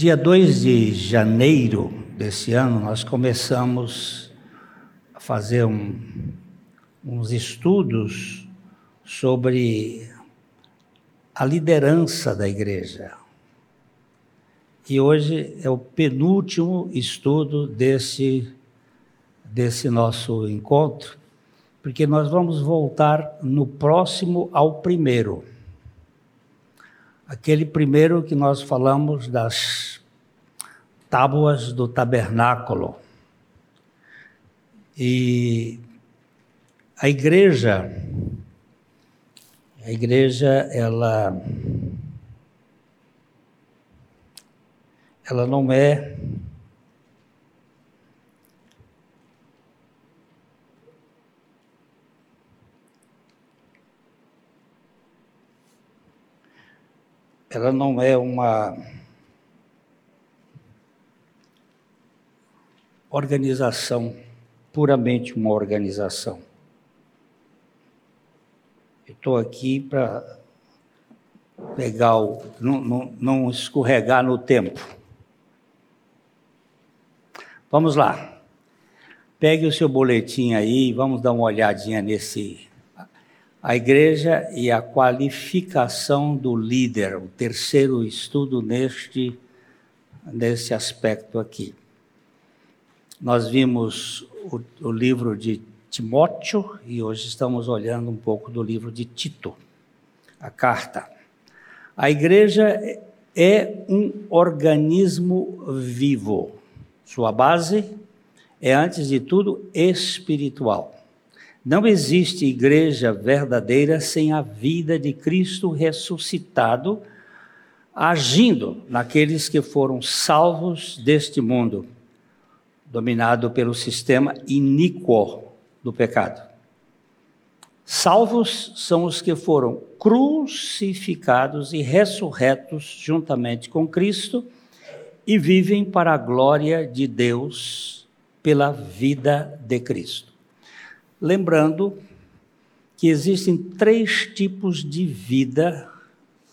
Dia 2 de janeiro desse ano, nós começamos a fazer um, uns estudos sobre a liderança da igreja. E hoje é o penúltimo estudo desse, desse nosso encontro, porque nós vamos voltar no próximo ao primeiro. Aquele primeiro que nós falamos das tábuas do tabernáculo. E a igreja, a igreja, ela, ela não é ela não é uma organização, puramente uma organização. Estou aqui para pegar o. Não, não, não escorregar no tempo. Vamos lá. Pegue o seu boletim aí vamos dar uma olhadinha nesse a igreja e a qualificação do líder, o terceiro estudo neste, nesse aspecto aqui. Nós vimos o, o livro de Timóteo e hoje estamos olhando um pouco do livro de Tito, a carta. A igreja é um organismo vivo. Sua base é, antes de tudo, espiritual. Não existe igreja verdadeira sem a vida de Cristo ressuscitado, agindo naqueles que foram salvos deste mundo, dominado pelo sistema iníquo do pecado. Salvos são os que foram crucificados e ressurretos juntamente com Cristo e vivem para a glória de Deus pela vida de Cristo. Lembrando que existem três tipos de vida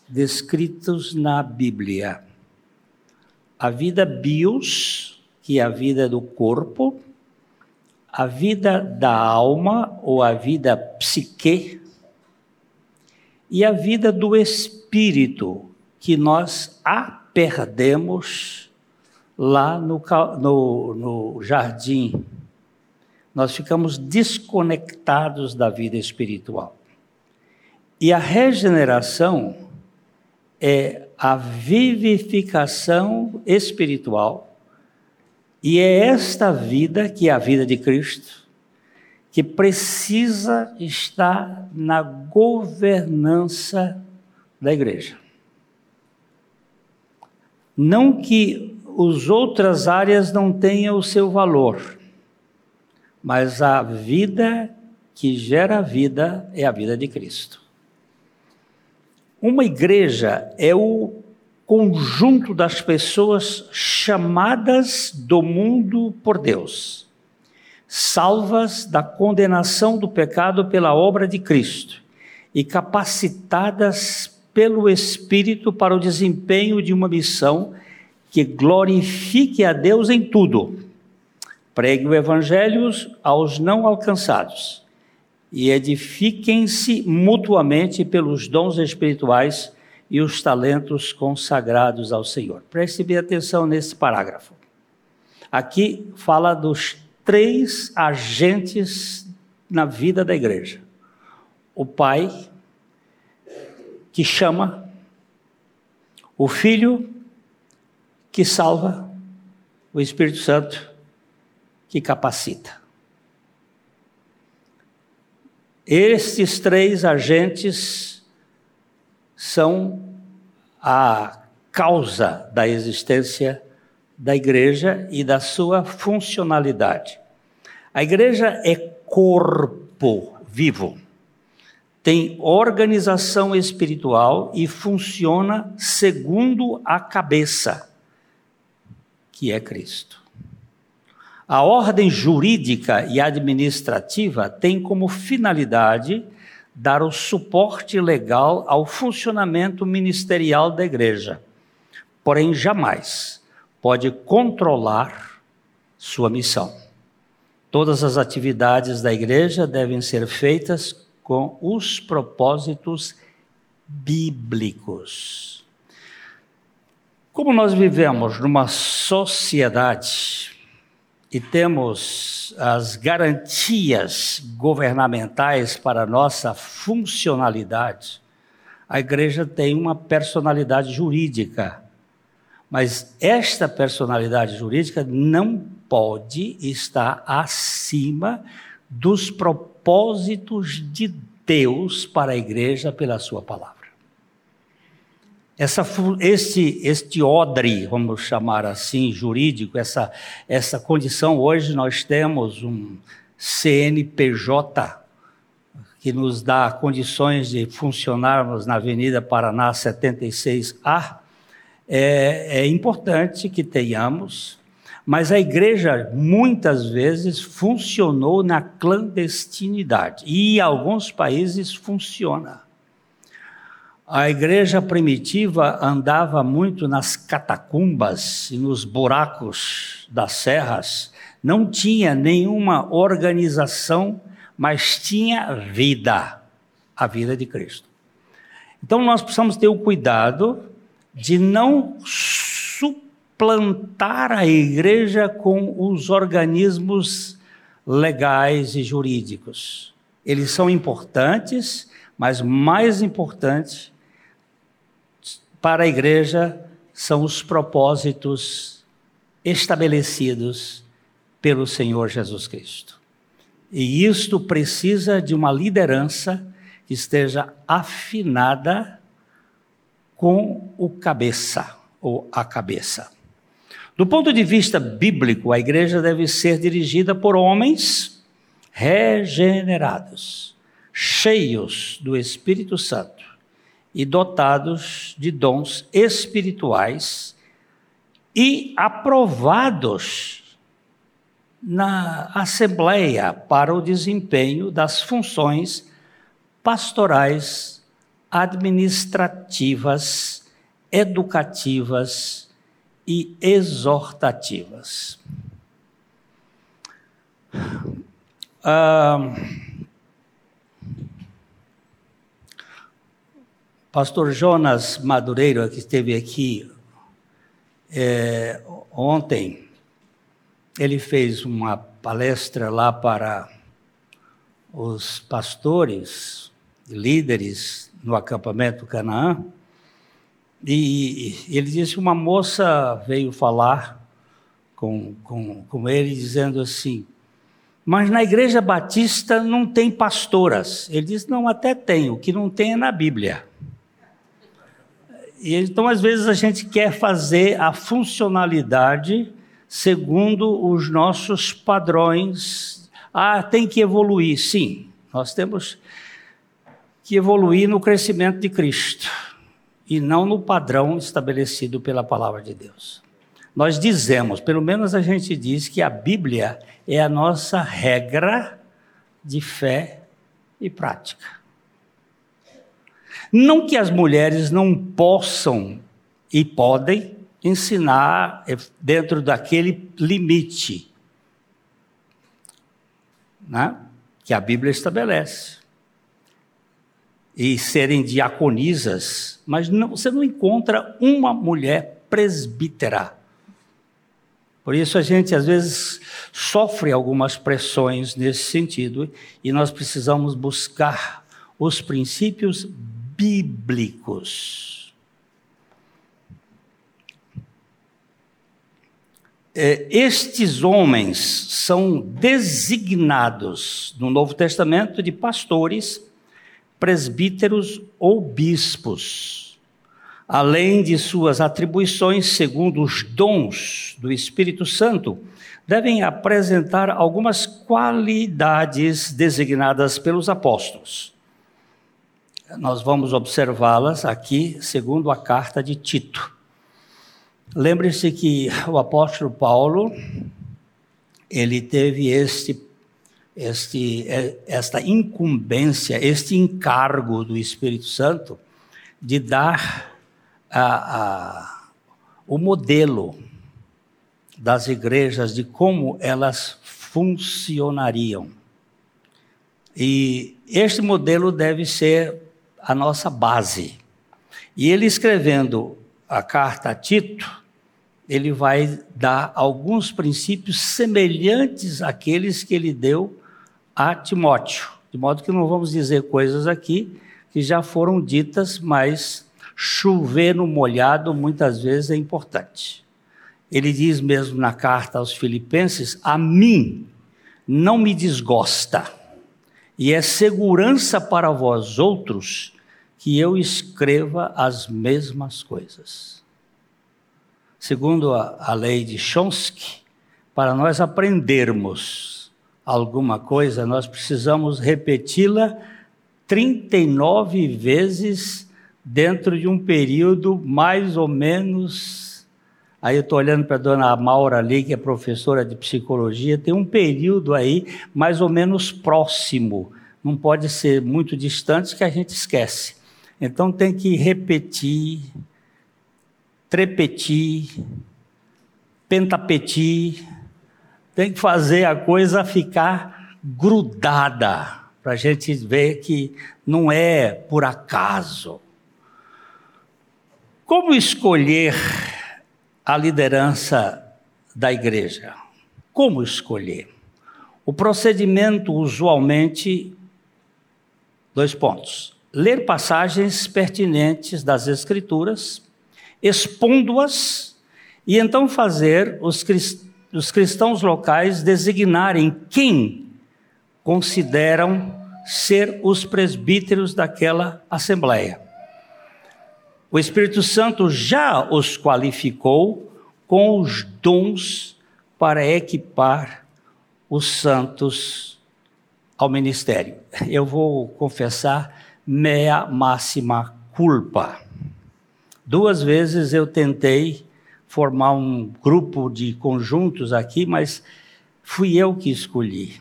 descritos na Bíblia: a vida bios, que é a vida do corpo, a vida da alma ou a vida psique, e a vida do espírito, que nós a perdemos lá no, no, no jardim nós ficamos desconectados da vida espiritual. E a regeneração é a vivificação espiritual, e é esta vida, que é a vida de Cristo, que precisa estar na governança da igreja. Não que as outras áreas não tenham o seu valor, mas a vida que gera vida é a vida de Cristo. Uma igreja é o conjunto das pessoas chamadas do mundo por Deus, salvas da condenação do pecado pela obra de Cristo e capacitadas pelo Espírito para o desempenho de uma missão que glorifique a Deus em tudo Pregue o evangelho aos não alcançados e edifiquem-se mutuamente pelos dons espirituais e os talentos consagrados ao Senhor. Preste bem atenção nesse parágrafo. Aqui fala dos três agentes na vida da igreja: o Pai, que chama, o Filho, que salva, o Espírito Santo, que capacita. Estes três agentes são a causa da existência da igreja e da sua funcionalidade. A igreja é corpo vivo, tem organização espiritual e funciona segundo a cabeça, que é Cristo. A ordem jurídica e administrativa tem como finalidade dar o suporte legal ao funcionamento ministerial da igreja, porém jamais pode controlar sua missão. Todas as atividades da igreja devem ser feitas com os propósitos bíblicos. Como nós vivemos numa sociedade e temos as garantias governamentais para nossa funcionalidade, a igreja tem uma personalidade jurídica. Mas esta personalidade jurídica não pode estar acima dos propósitos de Deus para a igreja pela sua palavra. Essa, este, este odre, vamos chamar assim, jurídico, essa, essa condição, hoje nós temos um CNPJ, que nos dá condições de funcionarmos na Avenida Paraná 76A, é, é importante que tenhamos, mas a igreja muitas vezes funcionou na clandestinidade e em alguns países funciona. A igreja primitiva andava muito nas catacumbas e nos buracos das serras, não tinha nenhuma organização, mas tinha vida, a vida de Cristo. Então nós precisamos ter o cuidado de não suplantar a igreja com os organismos legais e jurídicos. Eles são importantes, mas mais importante para a igreja são os propósitos estabelecidos pelo Senhor Jesus Cristo. E isto precisa de uma liderança que esteja afinada com o cabeça ou a cabeça. Do ponto de vista bíblico, a igreja deve ser dirigida por homens regenerados, cheios do Espírito Santo e dotados de dons espirituais e aprovados na Assembleia para o desempenho das funções pastorais, administrativas, educativas e exortativas. Ah, Pastor Jonas Madureiro, que esteve aqui é, ontem, ele fez uma palestra lá para os pastores, líderes no acampamento Canaã, e ele disse que uma moça veio falar com, com, com ele, dizendo assim: Mas na igreja batista não tem pastoras. Ele disse: Não, até tem, o que não tem é na Bíblia. E então, às vezes, a gente quer fazer a funcionalidade segundo os nossos padrões. Ah, tem que evoluir. Sim, nós temos que evoluir no crescimento de Cristo e não no padrão estabelecido pela palavra de Deus. Nós dizemos, pelo menos a gente diz, que a Bíblia é a nossa regra de fé e prática. Não que as mulheres não possam e podem ensinar dentro daquele limite né, que a Bíblia estabelece. E serem diaconisas, mas não, você não encontra uma mulher presbítera. Por isso a gente às vezes sofre algumas pressões nesse sentido e nós precisamos buscar os princípios bíblicos. É, estes homens são designados no Novo Testamento de pastores, presbíteros ou bispos, além de suas atribuições segundo os dons do Espírito Santo, devem apresentar algumas qualidades designadas pelos apóstolos nós vamos observá-las aqui, segundo a carta de Tito. Lembre-se que o apóstolo Paulo, ele teve este, este, esta incumbência, este encargo do Espírito Santo de dar a, a, o modelo das igrejas, de como elas funcionariam. E este modelo deve ser a nossa base. E ele escrevendo a carta a Tito, ele vai dar alguns princípios semelhantes àqueles que ele deu a Timóteo. De modo que não vamos dizer coisas aqui que já foram ditas, mas chover no molhado muitas vezes é importante. Ele diz mesmo na carta aos Filipenses: A mim não me desgosta, e é segurança para vós outros que eu escreva as mesmas coisas. Segundo a, a lei de Chomsky, para nós aprendermos alguma coisa, nós precisamos repeti-la 39 vezes dentro de um período mais ou menos. Aí eu estou olhando para a dona Maura ali, que é professora de psicologia, tem um período aí mais ou menos próximo, não pode ser muito distante que a gente esquece. Então tem que repetir, trepetir, pentapetir, tem que fazer a coisa ficar grudada, para a gente ver que não é por acaso. Como escolher a liderança da igreja? Como escolher? O procedimento, usualmente, dois pontos ler passagens pertinentes das Escrituras, expondo-as, e então fazer os, os cristãos locais designarem quem consideram ser os presbíteros daquela assembleia. O Espírito Santo já os qualificou com os dons para equipar os santos ao ministério. Eu vou confessar mea máxima culpa. Duas vezes eu tentei formar um grupo de conjuntos aqui, mas fui eu que escolhi.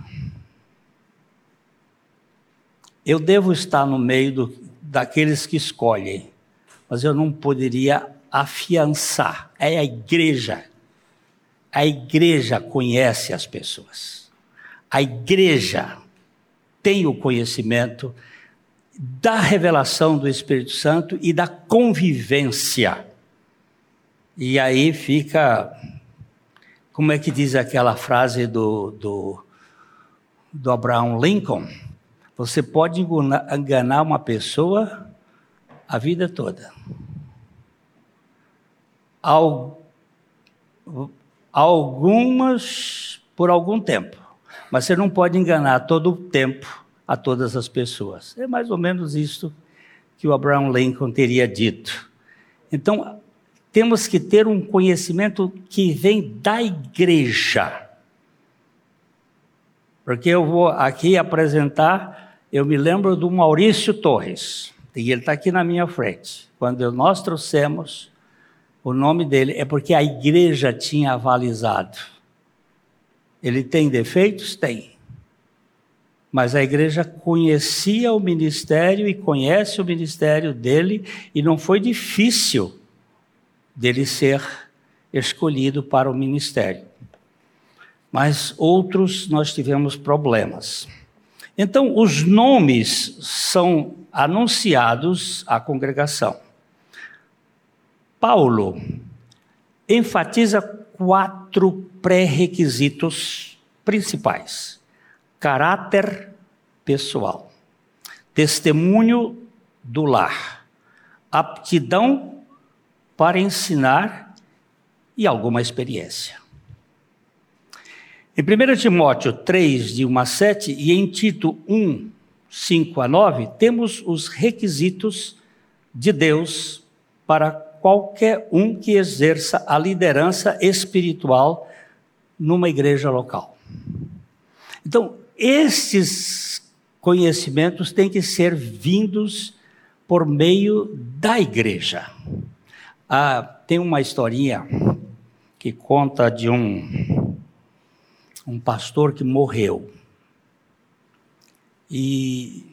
Eu devo estar no meio do, daqueles que escolhem, mas eu não poderia afiançar. É a igreja. A igreja conhece as pessoas. A igreja tem o conhecimento da revelação do Espírito Santo e da convivência. E aí fica, como é que diz aquela frase do, do, do Abraham Lincoln? Você pode enganar uma pessoa a vida toda. Algumas por algum tempo, mas você não pode enganar todo o tempo a todas as pessoas. É mais ou menos isto que o Abraham Lincoln teria dito. Então, temos que ter um conhecimento que vem da igreja. Porque eu vou aqui apresentar, eu me lembro do Maurício Torres, e ele está aqui na minha frente. Quando nós trouxemos o nome dele, é porque a igreja tinha avalizado. Ele tem defeitos? Tem. Mas a igreja conhecia o ministério e conhece o ministério dele, e não foi difícil dele ser escolhido para o ministério. Mas outros nós tivemos problemas. Então, os nomes são anunciados à congregação. Paulo enfatiza quatro pré-requisitos principais caráter pessoal, testemunho do lar, aptidão para ensinar e alguma experiência. Em 1 Timóteo 3, de 1 a 7, e em Tito 1, 5 a 9, temos os requisitos de Deus para qualquer um que exerça a liderança espiritual numa igreja local. Então, esses conhecimentos têm que ser vindos por meio da igreja. Ah, tem uma historinha que conta de um, um pastor que morreu. E,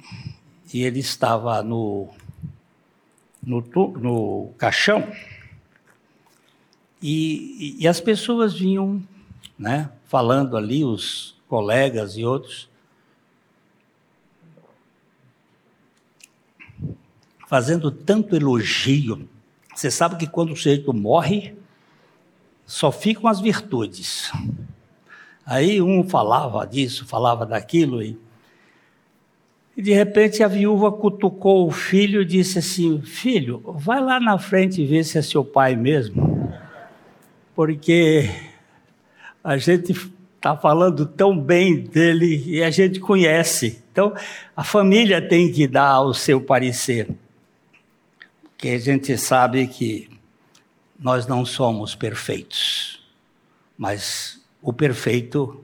e ele estava no, no, no caixão E, e, as pessoas vinham, né, falando ali, os colegas e outros, fazendo tanto elogio. Você sabe que quando o sujeito morre, só ficam as virtudes. Aí um falava disso, falava daquilo, e, e de repente a viúva cutucou o filho e disse assim: Filho, vai lá na frente ver se é seu pai mesmo, porque a gente está falando tão bem dele e a gente conhece. Então a família tem que dar o seu parecer, porque a gente sabe que nós não somos perfeitos, mas o perfeito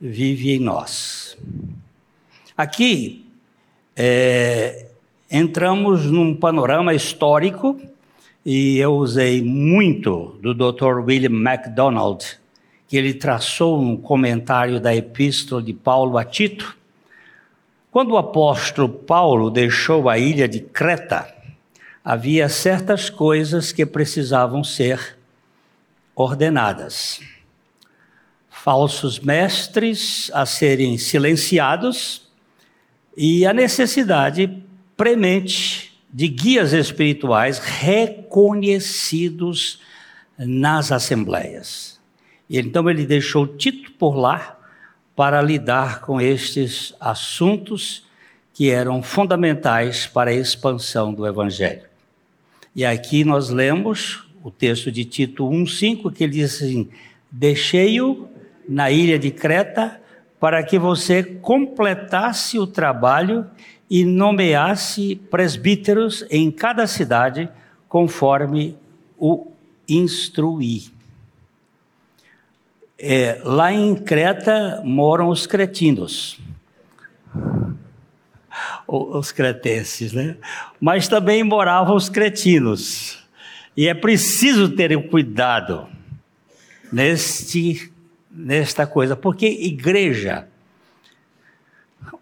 vive em nós. Aqui é, entramos num panorama histórico e eu usei muito do Dr. William MacDonald, que ele traçou um comentário da epístola de Paulo a Tito. Quando o apóstolo Paulo deixou a ilha de Creta, havia certas coisas que precisavam ser ordenadas. Falsos mestres a serem silenciados e a necessidade premente de guias espirituais reconhecidos nas assembleias. Então ele deixou Tito por lá para lidar com estes assuntos que eram fundamentais para a expansão do evangelho. E aqui nós lemos o texto de Tito 1,5, que diz assim: Deixei-o na ilha de Creta para que você completasse o trabalho e nomeasse presbíteros em cada cidade, conforme o instruí. É, lá em Creta moram os cretinos os cretenses, né? Mas também moravam os cretinos. E é preciso ter cuidado neste, nesta coisa, porque igreja.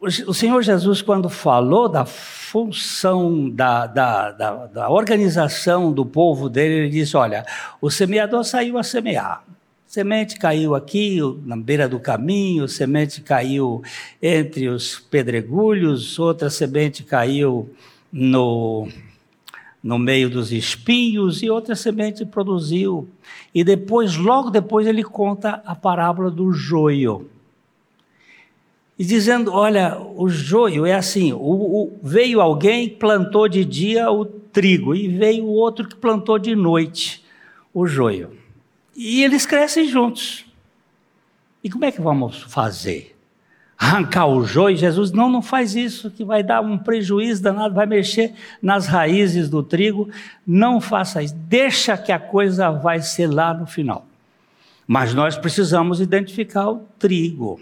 O Senhor Jesus, quando falou da função, da, da, da, da organização do povo dele, ele disse: Olha, o semeador saiu a semear. Semente caiu aqui, na beira do caminho, semente caiu entre os pedregulhos, outra semente caiu no, no meio dos espinhos e outra semente produziu. E depois, logo depois, ele conta a parábola do joio. E dizendo: olha, o joio é assim: o, o, veio alguém que plantou de dia o trigo, e veio outro que plantou de noite o joio. E eles crescem juntos. E como é que vamos fazer? Arrancar o joio? Jesus, não, não faz isso, que vai dar um prejuízo danado, vai mexer nas raízes do trigo. Não faça isso. Deixa que a coisa vai ser lá no final. Mas nós precisamos identificar o trigo.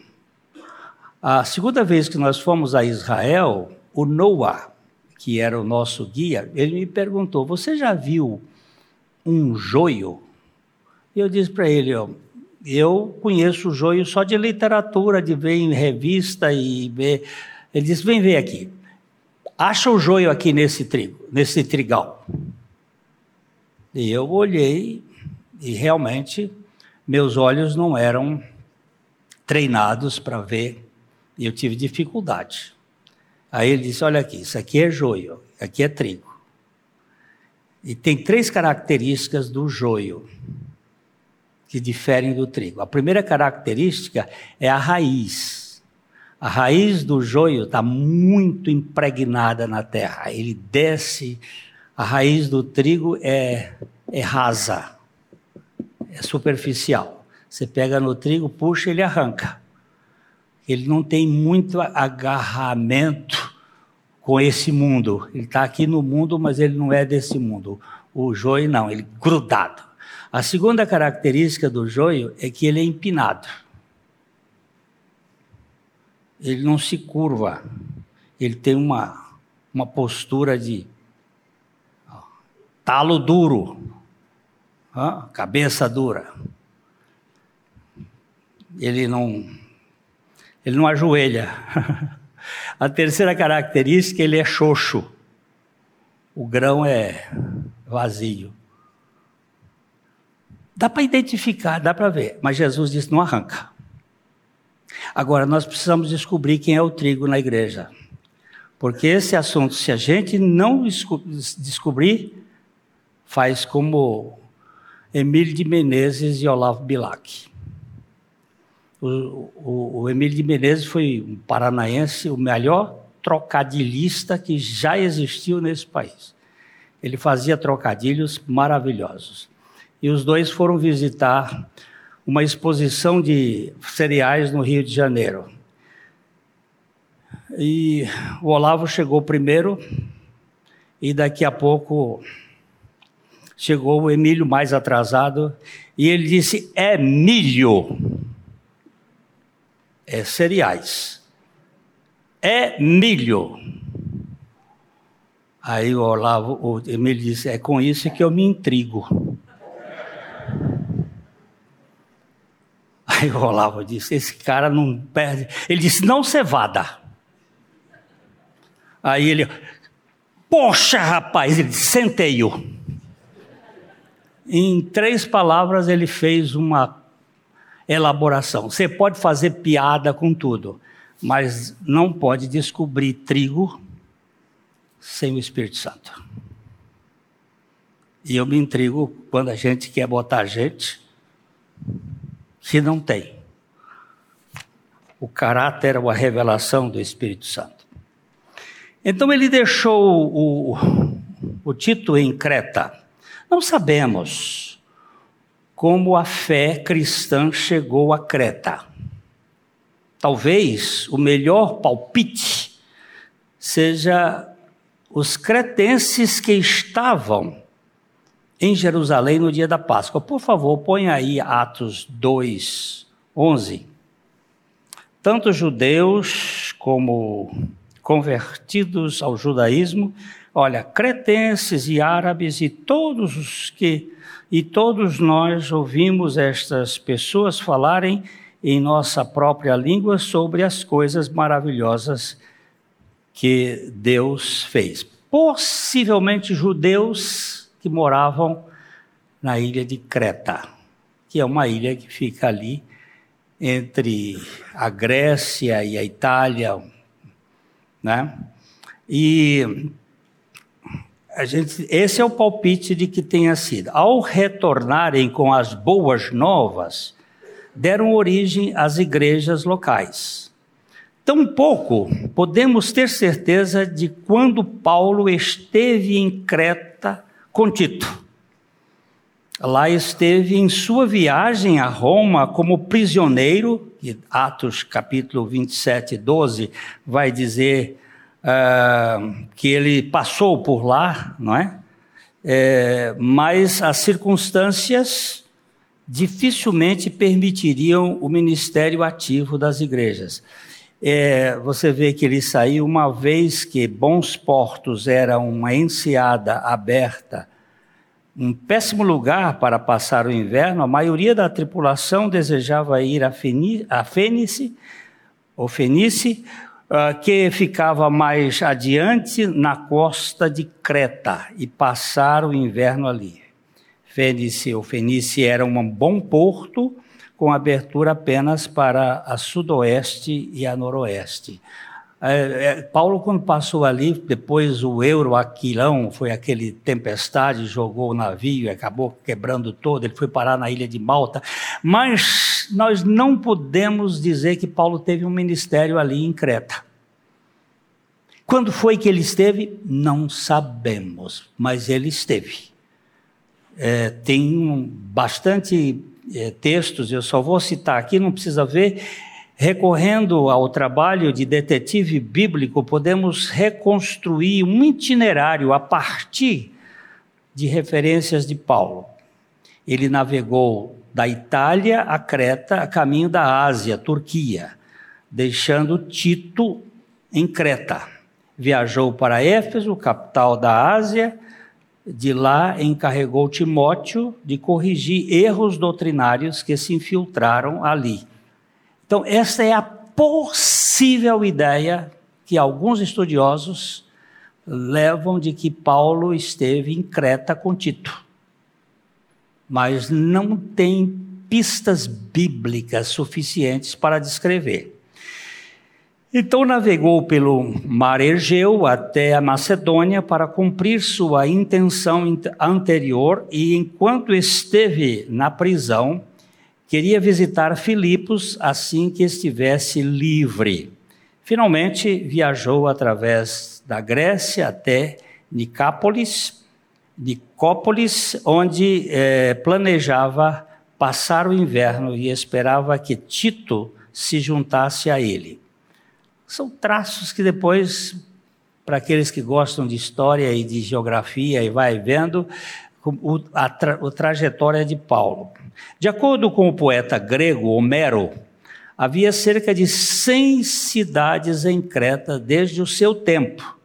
A segunda vez que nós fomos a Israel, o Noah, que era o nosso guia, ele me perguntou: Você já viu um joio? E eu disse para ele, ó, eu conheço o joio só de literatura, de ver em revista e ver. Ele disse, vem ver aqui. Acha o joio aqui nesse trigo, nesse trigal. E eu olhei e realmente meus olhos não eram treinados para ver e eu tive dificuldade. Aí ele disse: Olha aqui, isso aqui é joio, aqui é trigo. E tem três características do joio que diferem do trigo. A primeira característica é a raiz. A raiz do joio está muito impregnada na terra. Ele desce, a raiz do trigo é, é rasa, é superficial. Você pega no trigo, puxa, ele arranca. Ele não tem muito agarramento com esse mundo. Ele está aqui no mundo, mas ele não é desse mundo. O joio não, ele grudado. A segunda característica do joio é que ele é empinado. Ele não se curva. Ele tem uma, uma postura de talo duro, cabeça dura. Ele não, ele não ajoelha. A terceira característica, ele é xoxo. O grão é vazio. Dá para identificar, dá para ver, mas Jesus disse: não arranca. Agora, nós precisamos descobrir quem é o trigo na igreja. Porque esse assunto, se a gente não descobrir, faz como Emílio de Menezes e Olavo Bilac. O, o, o Emílio de Menezes foi um paranaense, o melhor trocadilhista que já existiu nesse país. Ele fazia trocadilhos maravilhosos. E os dois foram visitar uma exposição de cereais no Rio de Janeiro. E o Olavo chegou primeiro, e daqui a pouco chegou o Emílio mais atrasado, e ele disse: É milho, é cereais, é milho. Aí o Olavo, o Emílio disse: É com isso que eu me intrigo. Aí o Olavo disse: Esse cara não perde. Ele disse: Não cevada. Aí ele, poxa, rapaz, ele sentei-o. Em três palavras, ele fez uma elaboração. Você pode fazer piada com tudo, mas não pode descobrir trigo sem o Espírito Santo. E eu me intrigo quando a gente quer botar gente que não tem o caráter ou a revelação do Espírito Santo. Então ele deixou o, o Tito em Creta. Não sabemos como a fé cristã chegou a Creta. Talvez o melhor palpite seja os cretenses que estavam em Jerusalém no dia da Páscoa. Por favor, põe aí Atos 2, 11. Tanto judeus como convertidos ao judaísmo, olha, cretenses e árabes e todos os que e todos nós ouvimos estas pessoas falarem em nossa própria língua sobre as coisas maravilhosas que Deus fez. Possivelmente judeus que moravam na ilha de Creta, que é uma ilha que fica ali entre a Grécia e a Itália, né? E a gente, esse é o palpite de que tenha sido. Ao retornarem com as boas novas, deram origem às igrejas locais. Tampouco podemos ter certeza de quando Paulo esteve em Creta com Tito. Lá esteve em sua viagem a Roma como prisioneiro, e Atos capítulo 27, 12 vai dizer uh, que ele passou por lá, não é? é? Mas as circunstâncias dificilmente permitiriam o ministério ativo das igrejas. É, você vê que ele saiu uma vez que Bons Portos era uma enseada aberta um péssimo lugar para passar o inverno, a maioria da tripulação desejava ir a, Feni a Fênice, ou Fenice, uh, que ficava mais adiante na costa de Creta, e passar o inverno ali. Fênice ou Fenice era um bom porto, com abertura apenas para a sudoeste e a noroeste. É, é, Paulo, quando passou ali, depois o Euro Aquilão, foi aquele tempestade, jogou o navio acabou quebrando todo, ele foi parar na ilha de Malta. Mas nós não podemos dizer que Paulo teve um ministério ali em Creta. Quando foi que ele esteve? Não sabemos, mas ele esteve. É, tem bastante é, textos, eu só vou citar aqui, não precisa ver Recorrendo ao trabalho de detetive bíblico, podemos reconstruir um itinerário a partir de referências de Paulo. Ele navegou da Itália a Creta, a caminho da Ásia, Turquia, deixando Tito em Creta. Viajou para Éfeso, capital da Ásia, de lá encarregou Timóteo de corrigir erros doutrinários que se infiltraram ali. Então, essa é a possível ideia que alguns estudiosos levam de que Paulo esteve em Creta com Tito. mas não tem pistas bíblicas suficientes para descrever. Então navegou pelo mar Egeu até a Macedônia para cumprir sua intenção anterior e enquanto esteve na prisão, queria visitar Filipos assim que estivesse livre. Finalmente viajou através da Grécia até Nicápolis, Nicópolis, onde eh, planejava passar o inverno e esperava que Tito se juntasse a ele. São traços que depois, para aqueles que gostam de história e de geografia e vai vendo, o, a, tra, a trajetória de Paulo. De acordo com o poeta grego Homero, havia cerca de 100 cidades em Creta desde o seu tempo,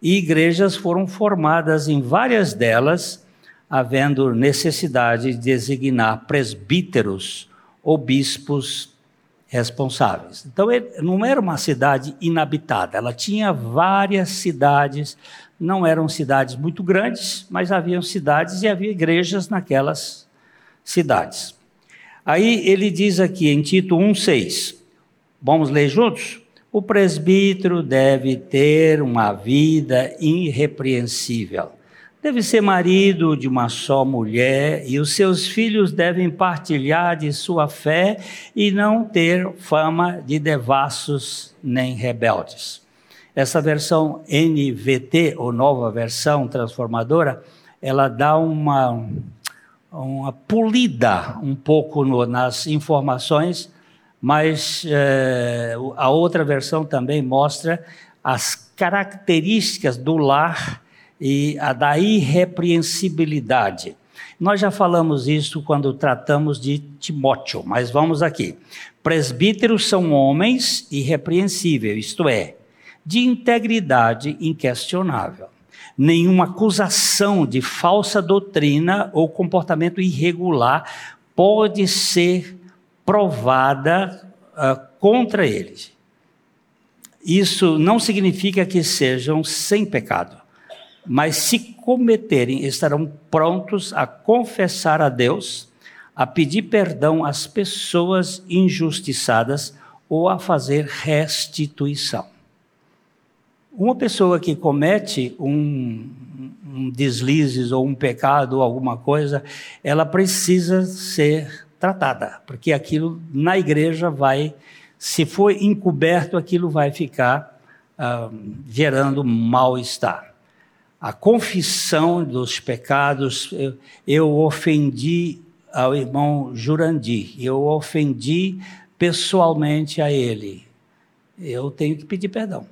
e igrejas foram formadas em várias delas, havendo necessidade de designar presbíteros ou bispos responsáveis. Então, não era uma cidade inabitada, ela tinha várias cidades, não eram cidades muito grandes, mas haviam cidades e havia igrejas naquelas cidades. Aí ele diz aqui em Tito 1,6, vamos ler juntos? O presbítero deve ter uma vida irrepreensível deve ser marido de uma só mulher e os seus filhos devem partilhar de sua fé e não ter fama de devassos nem rebeldes. Essa versão NVT, ou nova versão transformadora, ela dá uma, uma polida um pouco no, nas informações, mas é, a outra versão também mostra as características do lar e a da irrepreensibilidade. Nós já falamos isso quando tratamos de Timóteo, mas vamos aqui. Presbíteros são homens irrepreensíveis, isto é, de integridade inquestionável. Nenhuma acusação de falsa doutrina ou comportamento irregular pode ser provada uh, contra eles. Isso não significa que sejam sem pecado mas se cometerem, estarão prontos a confessar a Deus, a pedir perdão às pessoas injustiçadas ou a fazer restituição. Uma pessoa que comete um, um deslizes ou um pecado ou alguma coisa, ela precisa ser tratada, porque aquilo na igreja vai, se for encoberto, aquilo vai ficar ah, gerando mal-estar a confissão dos pecados, eu, eu ofendi ao irmão Jurandir, eu ofendi pessoalmente a ele. Eu tenho que pedir perdão.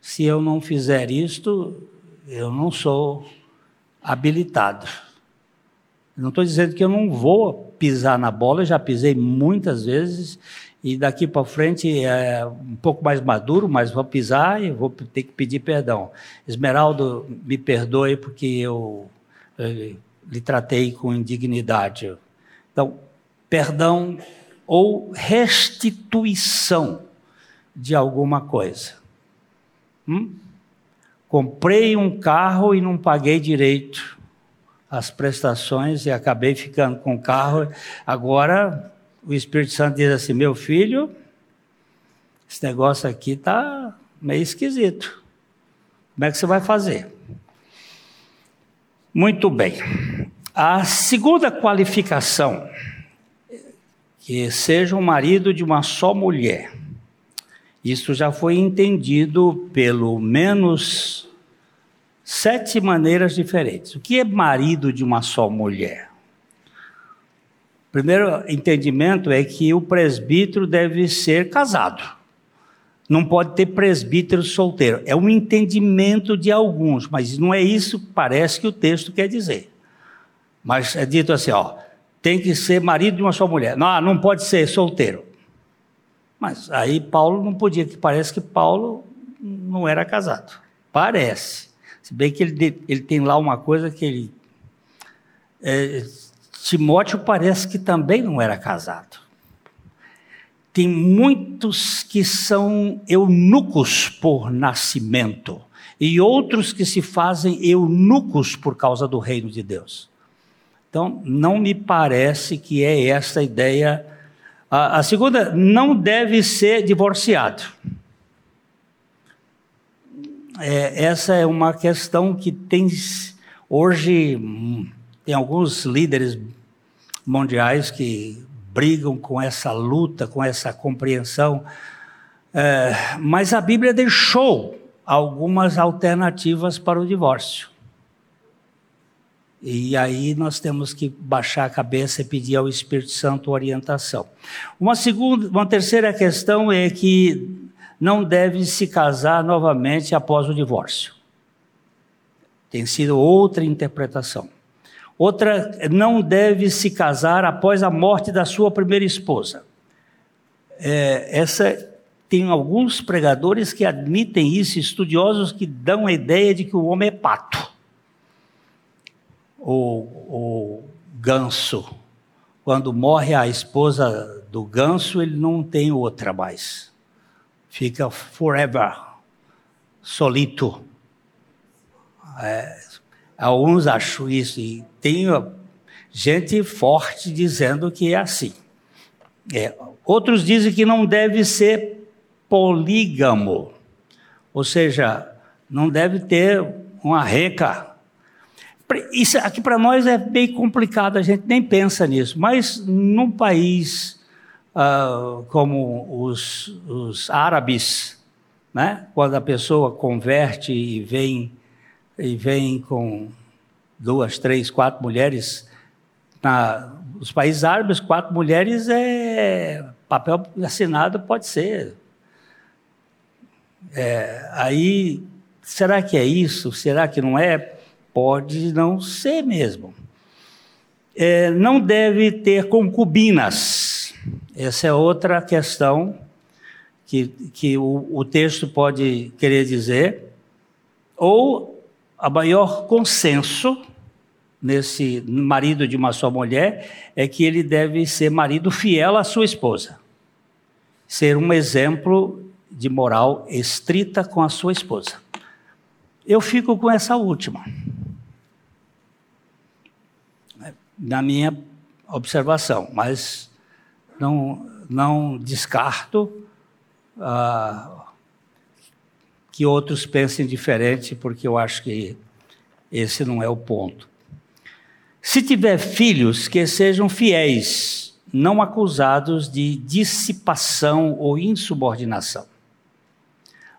Se eu não fizer isto, eu não sou habilitado. Não estou dizendo que eu não vou pisar na bola, já pisei muitas vezes e daqui para frente é um pouco mais maduro, mas vou pisar e vou ter que pedir perdão. Esmeraldo, me perdoe porque eu, eu lhe tratei com indignidade. Então, perdão ou restituição de alguma coisa. Hum? Comprei um carro e não paguei direito as prestações e acabei ficando com o carro. Agora o Espírito Santo diz assim: meu filho, esse negócio aqui está meio esquisito. Como é que você vai fazer? Muito bem. A segunda qualificação, que seja um marido de uma só mulher. Isso já foi entendido pelo menos sete maneiras diferentes. O que é marido de uma só mulher? Primeiro entendimento é que o presbítero deve ser casado. Não pode ter presbítero solteiro. É um entendimento de alguns, mas não é isso que parece que o texto quer dizer. Mas é dito assim, ó, tem que ser marido de uma só mulher. Não, não pode ser solteiro. Mas aí Paulo não podia, que parece que Paulo não era casado. Parece. Se bem que ele, ele tem lá uma coisa que ele é, Timóteo parece que também não era casado. Tem muitos que são eunucos por nascimento e outros que se fazem eunucos por causa do reino de Deus. Então, não me parece que é essa a ideia. A, a segunda, não deve ser divorciado. É, essa é uma questão que tem hoje tem alguns líderes mundiais que brigam com essa luta, com essa compreensão, é, mas a Bíblia deixou algumas alternativas para o divórcio. E aí nós temos que baixar a cabeça e pedir ao Espírito Santo orientação. Uma segunda, uma terceira questão é que não deve se casar novamente após o divórcio. Tem sido outra interpretação. Outra, não deve se casar após a morte da sua primeira esposa. É, essa tem alguns pregadores que admitem isso, estudiosos que dão a ideia de que o homem é pato o, o ganso. Quando morre a esposa do ganso, ele não tem outra mais. Fica forever, solito. É, alguns acham isso, e tem gente forte dizendo que é assim. É, outros dizem que não deve ser polígamo, ou seja, não deve ter uma reca isso aqui para nós é bem complicado, a gente nem pensa nisso, mas num país uh, como os, os árabes, né? quando a pessoa converte e vem, e vem com duas, três, quatro mulheres, na, os países árabes, quatro mulheres é papel assinado, pode ser. É, aí, será que é isso? Será que não é? Pode não ser mesmo. É, não deve ter concubinas. Essa é outra questão que, que o, o texto pode querer dizer. Ou a maior consenso nesse marido de uma só mulher é que ele deve ser marido fiel à sua esposa. Ser um exemplo de moral estrita com a sua esposa. Eu fico com essa última. na minha observação, mas não, não descarto ah, que outros pensem diferente, porque eu acho que esse não é o ponto. Se tiver filhos, que sejam fiéis, não acusados de dissipação ou insubordinação.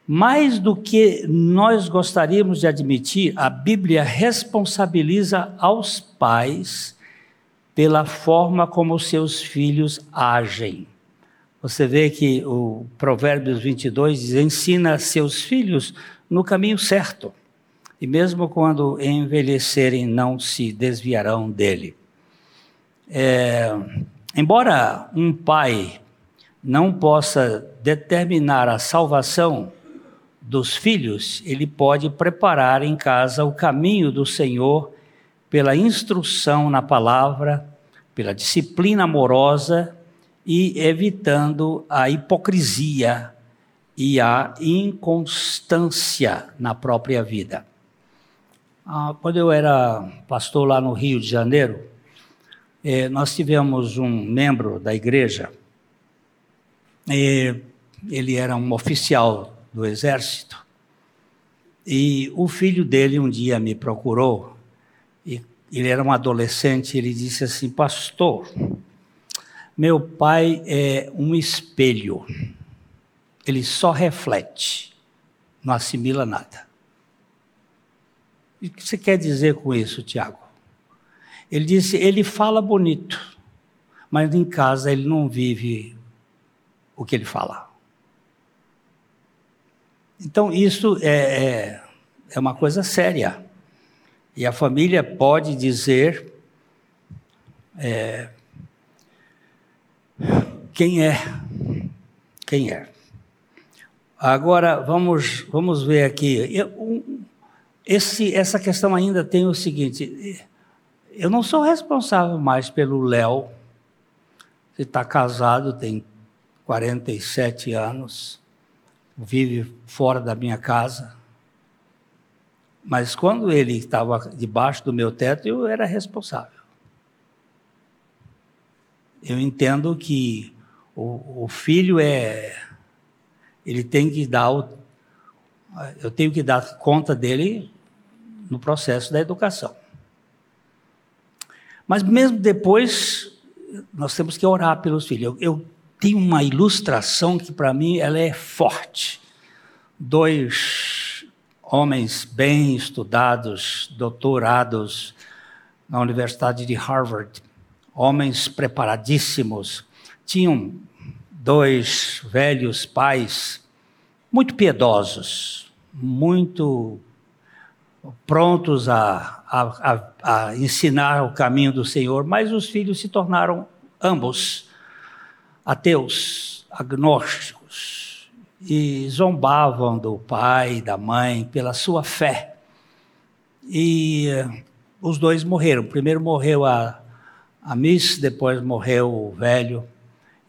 Mais do que nós gostaríamos de admitir, a Bíblia responsabiliza aos pais pela forma como seus filhos agem. Você vê que o Provérbios 22 diz: ensina seus filhos no caminho certo, e mesmo quando envelhecerem, não se desviarão dele. É, embora um pai não possa determinar a salvação dos filhos, ele pode preparar em casa o caminho do Senhor pela instrução na palavra, pela disciplina amorosa e evitando a hipocrisia e a inconstância na própria vida. Ah, quando eu era pastor lá no Rio de Janeiro, eh, nós tivemos um membro da igreja, ele era um oficial do exército, e o filho dele um dia me procurou ele era um adolescente, ele disse assim: Pastor, meu pai é um espelho, ele só reflete, não assimila nada. E o que você quer dizer com isso, Tiago? Ele disse: ele fala bonito, mas em casa ele não vive o que ele fala. Então, isso é, é, é uma coisa séria. E a família pode dizer é, quem é, quem é. Agora vamos vamos ver aqui. Esse, essa questão ainda tem o seguinte: eu não sou responsável mais pelo Léo, que está casado, tem 47 anos, vive fora da minha casa. Mas quando ele estava debaixo do meu teto, eu era responsável. eu entendo que o, o filho é. Ele tem que dar. O, eu tenho que dar conta dele no processo da educação. Mas mesmo depois, nós temos que orar pelos filhos. Eu, eu tenho uma ilustração que para mim ela é forte. Dois homens bem estudados, doutorados na Universidade de Harvard, homens preparadíssimos, tinham dois velhos pais muito piedosos, muito prontos a, a, a, a, ensinar o caminho do Senhor, mas os filhos se tornaram ambos ateus, agnósticos, e zombavam do pai e da mãe pela sua fé. E uh, os dois morreram. Primeiro morreu a, a Miss, depois morreu o velho.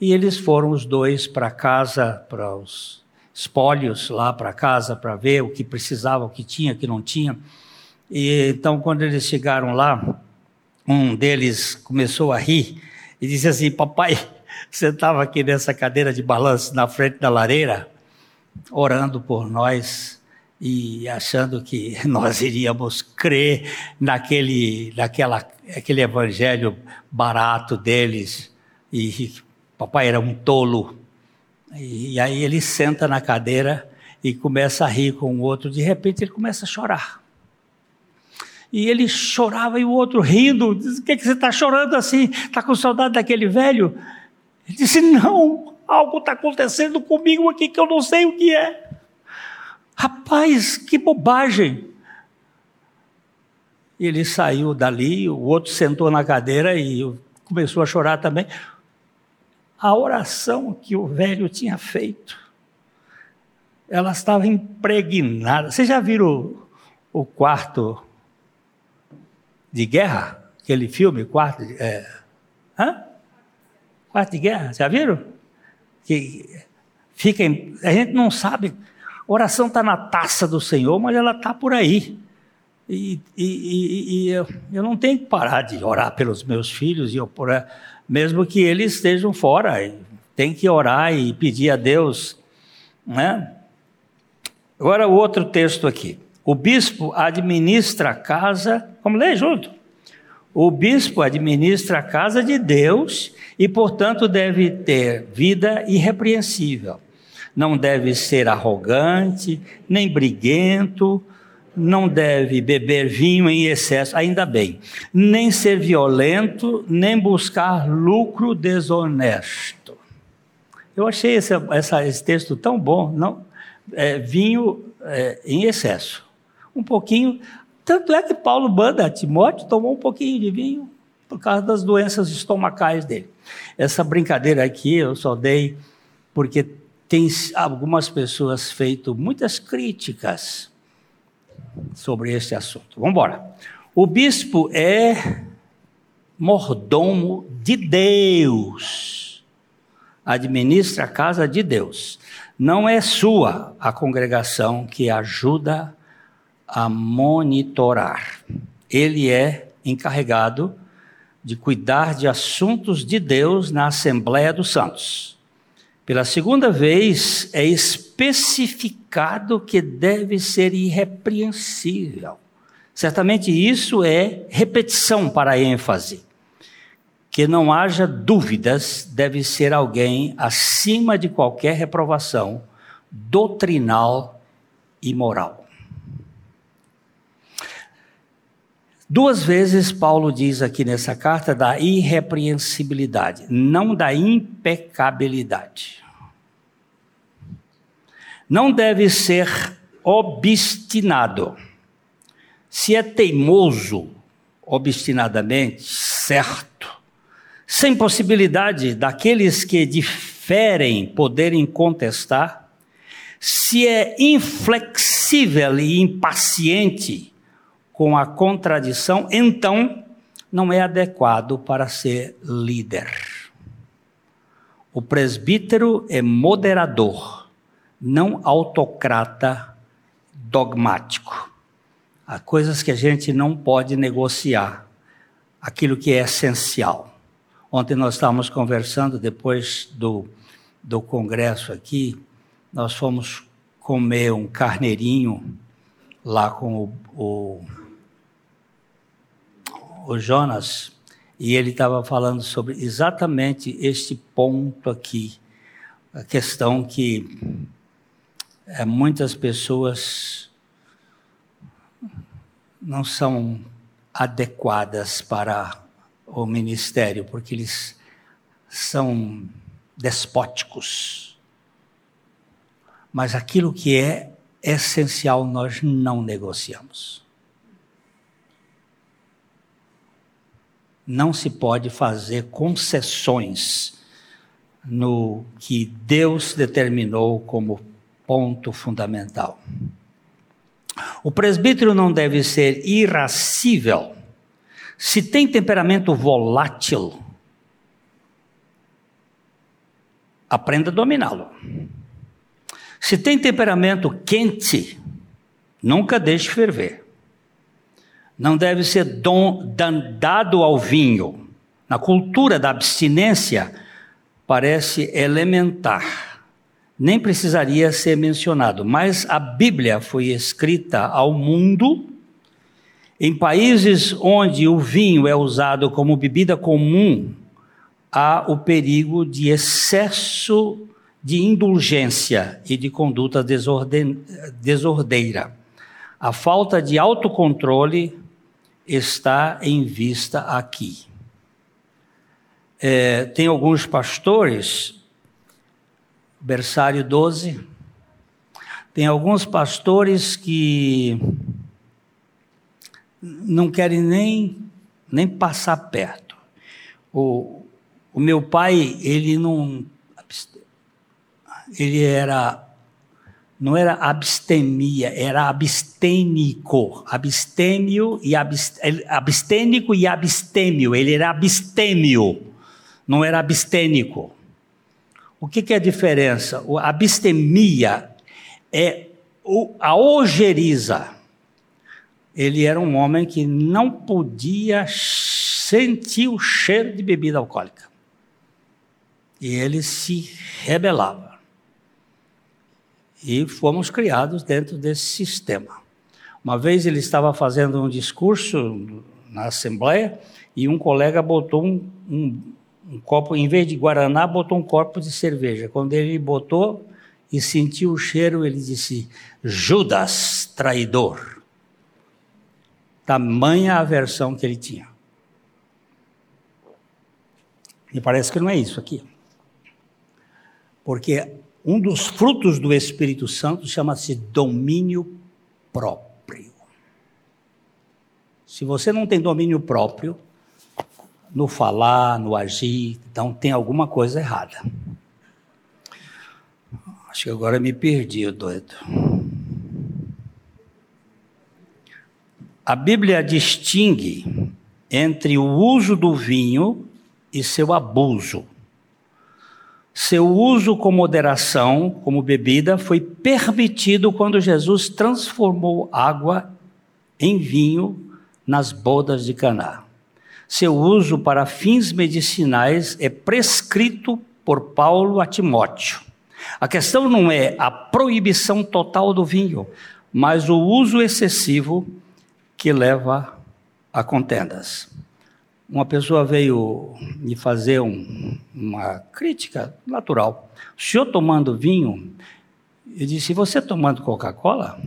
E eles foram os dois para casa, para os espólios lá para casa, para ver o que precisava, o que tinha, o que não tinha. E então, quando eles chegaram lá, um deles começou a rir e disse assim: Papai, você estava aqui nessa cadeira de balanço na frente da lareira, orando por nós e achando que nós iríamos crer naquele, naquela, aquele evangelho barato deles. E papai era um tolo. E, e aí ele senta na cadeira e começa a rir com o outro. De repente ele começa a chorar. E ele chorava e o outro rindo. Diz, o que, é que você está chorando assim? Está com saudade daquele velho? Ele disse: Não, algo está acontecendo comigo aqui que eu não sei o que é. Rapaz, que bobagem. Ele saiu dali, o outro sentou na cadeira e começou a chorar também. A oração que o velho tinha feito, ela estava impregnada. Vocês já viram o, o quarto de guerra? Aquele filme, quarto de. É, hã? Quarto de guerra, já viram? Que fica a gente não sabe. Oração está na taça do Senhor, mas ela está por aí. E, e, e, e eu, eu, não tenho que parar de orar pelos meus filhos, e eu, mesmo que eles estejam fora. Tem que orar e pedir a Deus. Né? Agora, o outro texto aqui. O bispo administra a casa. Vamos ler junto? O bispo administra a casa de Deus e, portanto, deve ter vida irrepreensível. Não deve ser arrogante, nem briguento, não deve beber vinho em excesso, ainda bem, nem ser violento, nem buscar lucro desonesto. Eu achei esse, essa, esse texto tão bom, não? É, vinho é, em excesso. Um pouquinho, tanto é que Paulo manda Timóteo tomou um pouquinho de vinho por causa das doenças estomacais dele. Essa brincadeira aqui eu só dei porque tem algumas pessoas feito muitas críticas sobre este assunto. Vamos embora. O bispo é mordomo de Deus. Administra a casa de Deus. Não é sua a congregação que ajuda a monitorar. Ele é encarregado de cuidar de assuntos de Deus na Assembleia dos Santos. Pela segunda vez, é especificado que deve ser irrepreensível. Certamente isso é repetição para ênfase. Que não haja dúvidas, deve ser alguém acima de qualquer reprovação doutrinal e moral. Duas vezes Paulo diz aqui nessa carta da irrepreensibilidade, não da impecabilidade. Não deve ser obstinado. Se é teimoso, obstinadamente, certo, sem possibilidade daqueles que diferem poderem contestar, se é inflexível e impaciente, com a contradição, então não é adequado para ser líder. O presbítero é moderador, não autocrata dogmático. Há coisas que a gente não pode negociar, aquilo que é essencial. Ontem nós estávamos conversando, depois do, do congresso aqui, nós fomos comer um carneirinho lá com o, o, o Jonas, e ele estava falando sobre exatamente este ponto aqui, a questão que é, muitas pessoas não são adequadas para o ministério, porque eles são despóticos. Mas aquilo que é essencial nós não negociamos. Não se pode fazer concessões no que Deus determinou como ponto fundamental. O presbítero não deve ser irascível. Se tem temperamento volátil, aprenda a dominá-lo. Se tem temperamento quente, nunca deixe ferver. Não deve ser dom, dado ao vinho. Na cultura da abstinência, parece elementar. Nem precisaria ser mencionado, mas a Bíblia foi escrita ao mundo. Em países onde o vinho é usado como bebida comum, há o perigo de excesso de indulgência e de conduta desordeira. A falta de autocontrole está em vista aqui. É, tem alguns pastores, berçário 12, tem alguns pastores que não querem nem, nem passar perto. O, o meu pai, ele não ele era não era abstemia, era abstênico, abstêmio e abstênico e abstêmio, ele era abstêmio, não era abstênico. O que, que é a diferença? A abstemia é a ojeriza. Ele era um homem que não podia sentir o cheiro de bebida alcoólica. E ele se rebelava. E fomos criados dentro desse sistema. Uma vez ele estava fazendo um discurso na Assembleia e um colega botou um, um, um copo, em vez de Guaraná, botou um copo de cerveja. Quando ele botou e sentiu o cheiro, ele disse: Judas, traidor. Tamanha aversão que ele tinha. E parece que não é isso aqui. Porque um dos frutos do Espírito Santo chama-se domínio próprio. Se você não tem domínio próprio, no falar, no agir, então tem alguma coisa errada. Acho que agora me perdi, doido. A Bíblia distingue entre o uso do vinho e seu abuso. Seu uso com moderação, como bebida, foi permitido quando Jesus transformou água em vinho nas bodas de Caná. Seu uso para fins medicinais é prescrito por Paulo a Timóteo. A questão não é a proibição total do vinho, mas o uso excessivo que leva a contendas uma pessoa veio me fazer um, uma crítica natural. O senhor tomando vinho, eu disse, você tomando Coca-Cola?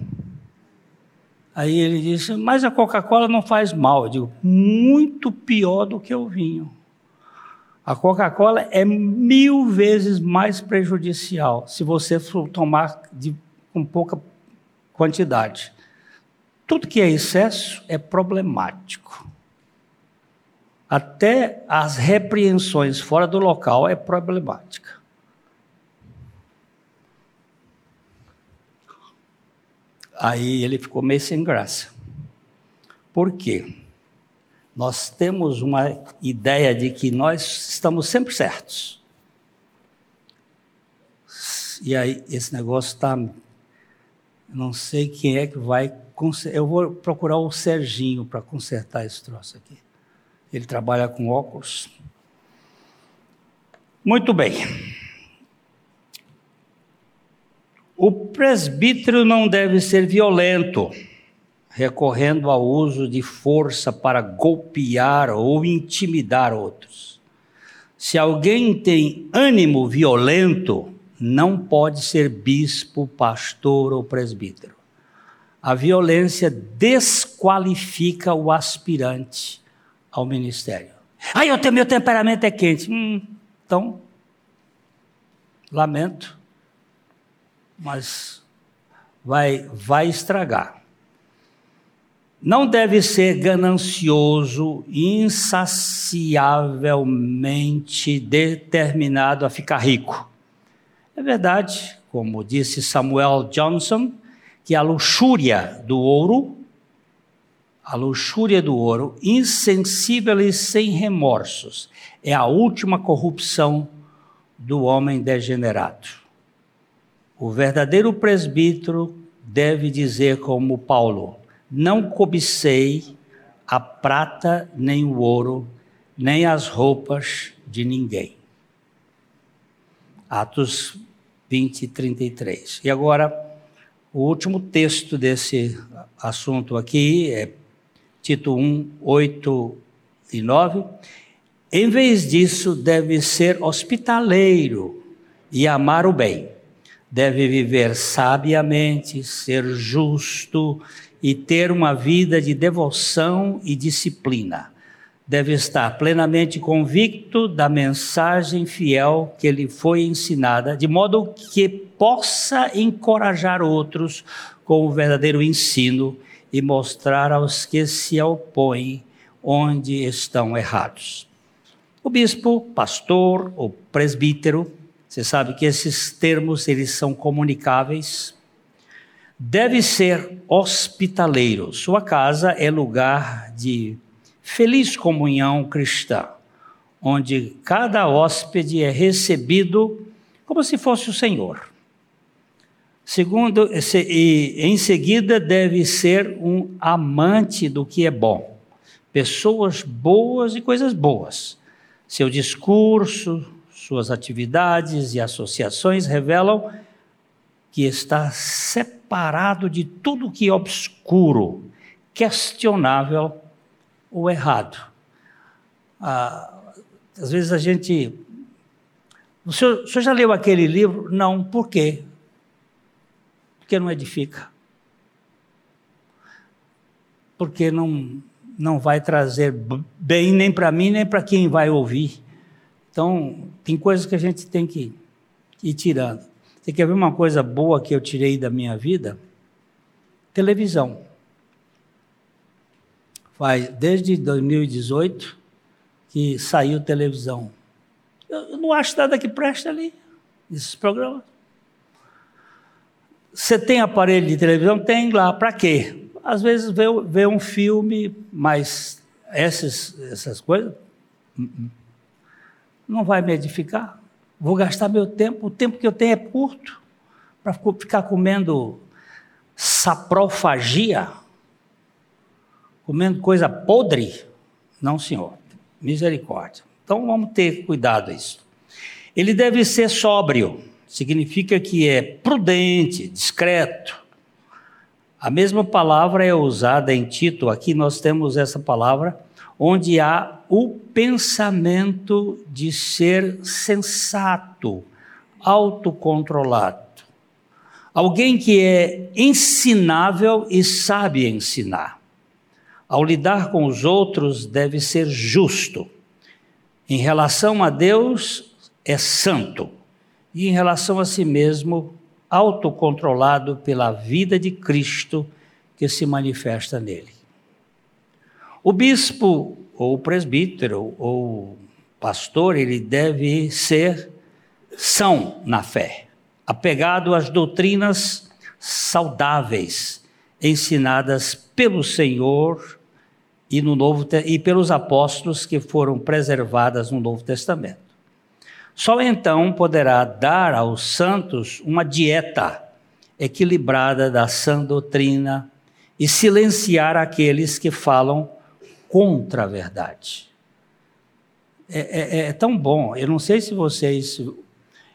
Aí ele disse, mas a Coca-Cola não faz mal. Eu digo, muito pior do que o vinho. A Coca-Cola é mil vezes mais prejudicial se você tomar de, com pouca quantidade. Tudo que é excesso é problemático. Até as repreensões fora do local é problemática. Aí ele ficou meio sem graça. Por quê? Nós temos uma ideia de que nós estamos sempre certos. E aí esse negócio está. Não sei quem é que vai. Eu vou procurar o Serginho para consertar esse troço aqui. Ele trabalha com óculos. Muito bem. O presbítero não deve ser violento, recorrendo ao uso de força para golpear ou intimidar outros. Se alguém tem ânimo violento, não pode ser bispo, pastor ou presbítero. A violência desqualifica o aspirante ao ministério. Ah, eu tenho meu temperamento é quente. Hum, então, lamento, mas vai, vai estragar. Não deve ser ganancioso, insaciavelmente determinado a ficar rico. É verdade, como disse Samuel Johnson, que a luxúria do ouro, a luxúria do ouro, insensível e sem remorsos, é a última corrupção do homem degenerado. O verdadeiro presbítero deve dizer como Paulo: não cobicei a prata, nem o ouro, nem as roupas de ninguém. Atos 20, 33. E agora, o último texto desse assunto aqui é Tito 1, 8 e 9. Em vez disso, deve ser hospitaleiro e amar o bem. Deve viver sabiamente, ser justo e ter uma vida de devoção e disciplina. Deve estar plenamente convicto da mensagem fiel que lhe foi ensinada, de modo que possa encorajar outros com o verdadeiro ensino e mostrar aos que se opõem onde estão errados. O bispo, pastor ou presbítero, você sabe que esses termos eles são comunicáveis deve ser hospitaleiro. Sua casa é lugar de feliz comunhão cristã, onde cada hóspede é recebido como se fosse o Senhor. Segundo, e em seguida deve ser um amante do que é bom, pessoas boas e coisas boas. Seu discurso, suas atividades e associações revelam que está separado de tudo que é obscuro, questionável ou errado. Ah, às vezes a gente. O senhor, o senhor já leu aquele livro? Não, por quê? Porque não edifica. Porque não, não vai trazer bem nem para mim, nem para quem vai ouvir. Então, tem coisas que a gente tem que ir tirando. Você quer ver uma coisa boa que eu tirei da minha vida? Televisão. Faz desde 2018 que saiu televisão. Eu não acho nada que presta ali, esses programas. Você tem aparelho de televisão? Tem lá. Para quê? Às vezes vê, vê um filme, mas essas, essas coisas hum, hum, não vai me edificar. Vou gastar meu tempo, o tempo que eu tenho é curto, para ficar comendo saprofagia, comendo coisa podre. Não, senhor. Misericórdia. Então vamos ter cuidado isso. Ele deve ser sóbrio, significa que é prudente, discreto. A mesma palavra é usada em Tito, aqui nós temos essa palavra onde há o pensamento de ser sensato, autocontrolado. Alguém que é ensinável e sabe ensinar. Ao lidar com os outros, deve ser justo. Em relação a Deus, é santo. E em relação a si mesmo, autocontrolado pela vida de Cristo que se manifesta nele. O bispo ou presbítero ou pastor, ele deve ser são na fé, apegado às doutrinas saudáveis ensinadas pelo Senhor e no Novo e pelos apóstolos que foram preservadas no Novo Testamento. Só então poderá dar aos santos uma dieta equilibrada da sã doutrina e silenciar aqueles que falam contra a verdade. é, é, é tão bom. Eu não sei se vocês.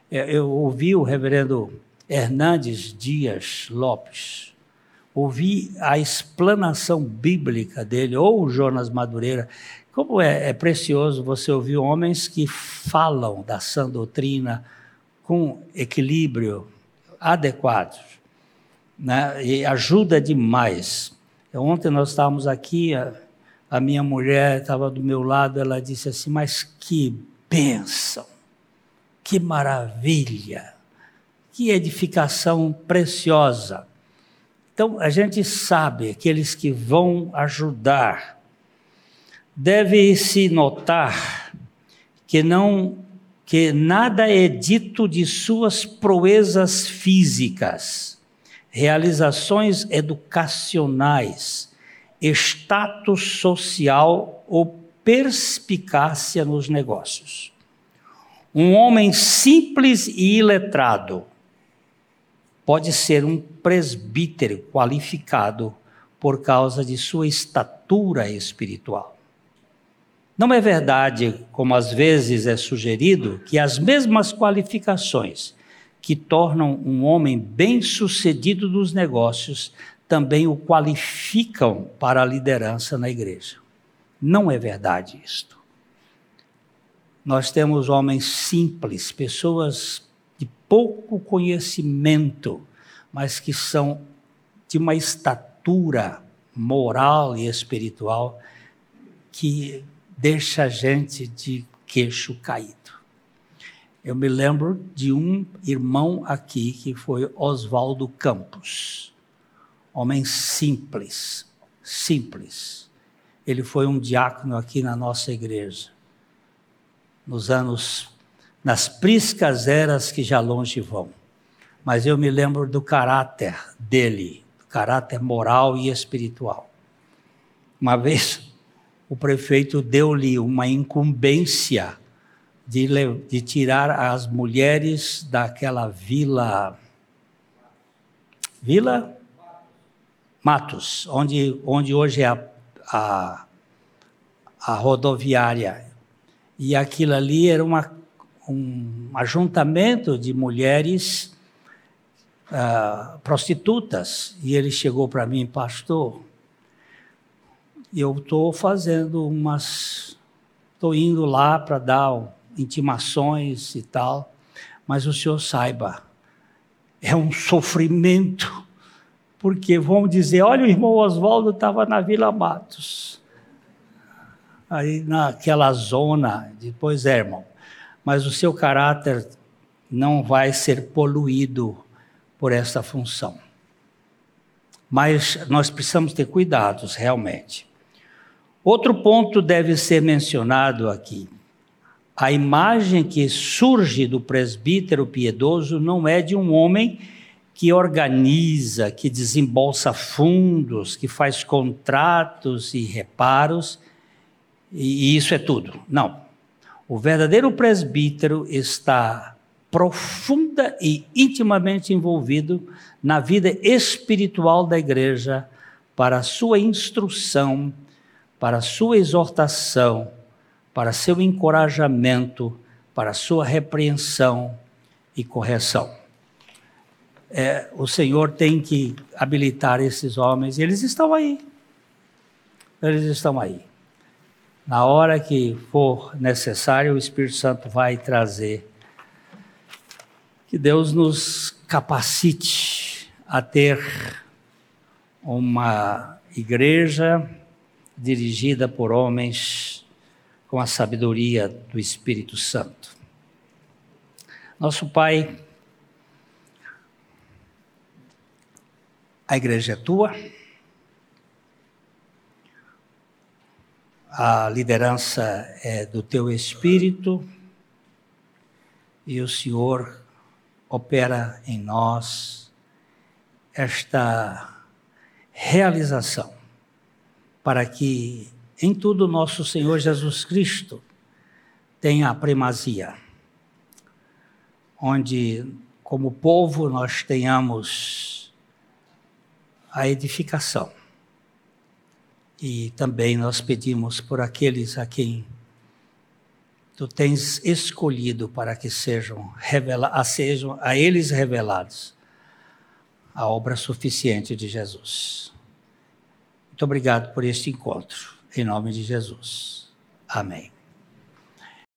É, eu ouvi o reverendo Hernandes Dias Lopes, ouvi a explanação bíblica dele, ou o Jonas Madureira. Como é, é precioso você ouvir homens que falam da sã doutrina com equilíbrio adequado, né? e ajuda demais. Ontem nós estávamos aqui, a, minha mulher estava do meu lado, ela disse assim: Mas que bênção, que maravilha, que edificação preciosa. Então, a gente sabe, aqueles que vão ajudar, deve-se notar que não que nada é dito de suas proezas físicas, realizações educacionais, status social ou perspicácia nos negócios. Um homem simples e iletrado pode ser um presbítero qualificado por causa de sua estatura espiritual. Não é verdade, como às vezes é sugerido, que as mesmas qualificações que tornam um homem bem-sucedido nos negócios também o qualificam para a liderança na igreja. Não é verdade isto. Nós temos homens simples, pessoas de pouco conhecimento, mas que são de uma estatura moral e espiritual que deixa a gente de queixo caído. Eu me lembro de um irmão aqui que foi Oswaldo Campos, homem simples, simples. Ele foi um diácono aqui na nossa igreja, nos anos nas priscas eras que já longe vão. Mas eu me lembro do caráter dele, do caráter moral e espiritual. Uma vez o prefeito deu-lhe uma incumbência de, de, tirar as mulheres daquela vila. Vila Matos, onde, onde hoje é a, a, a rodoviária. E aquilo ali era uma um ajuntamento de mulheres uh, prostitutas. E ele chegou para mim, pastor, eu estou fazendo umas. Estou indo lá para dar intimações e tal, mas o senhor saiba, é um sofrimento, porque vão dizer: olha, o irmão Oswaldo estava na Vila Matos, aí naquela zona, depois é, irmão mas o seu caráter não vai ser poluído por essa função. Mas nós precisamos ter cuidados, realmente. Outro ponto deve ser mencionado aqui. A imagem que surge do presbítero piedoso não é de um homem que organiza, que desembolsa fundos, que faz contratos e reparos, e isso é tudo. Não. O verdadeiro presbítero está profunda e intimamente envolvido na vida espiritual da igreja para a sua instrução, para a sua exortação, para seu encorajamento, para sua repreensão e correção. É, o Senhor tem que habilitar esses homens, e eles estão aí. Eles estão aí. Na hora que for necessário, o Espírito Santo vai trazer. Que Deus nos capacite a ter uma igreja dirigida por homens com a sabedoria do Espírito Santo. Nosso Pai, a igreja é tua. A liderança é do teu espírito. E o Senhor opera em nós esta realização para que em tudo nosso Senhor Jesus Cristo tenha a primazia, onde como povo nós tenhamos a edificação e também nós pedimos por aqueles a quem tu tens escolhido para que sejam, revela, sejam a eles revelados a obra suficiente de Jesus. Muito obrigado por este encontro. Em nome de Jesus. Amém.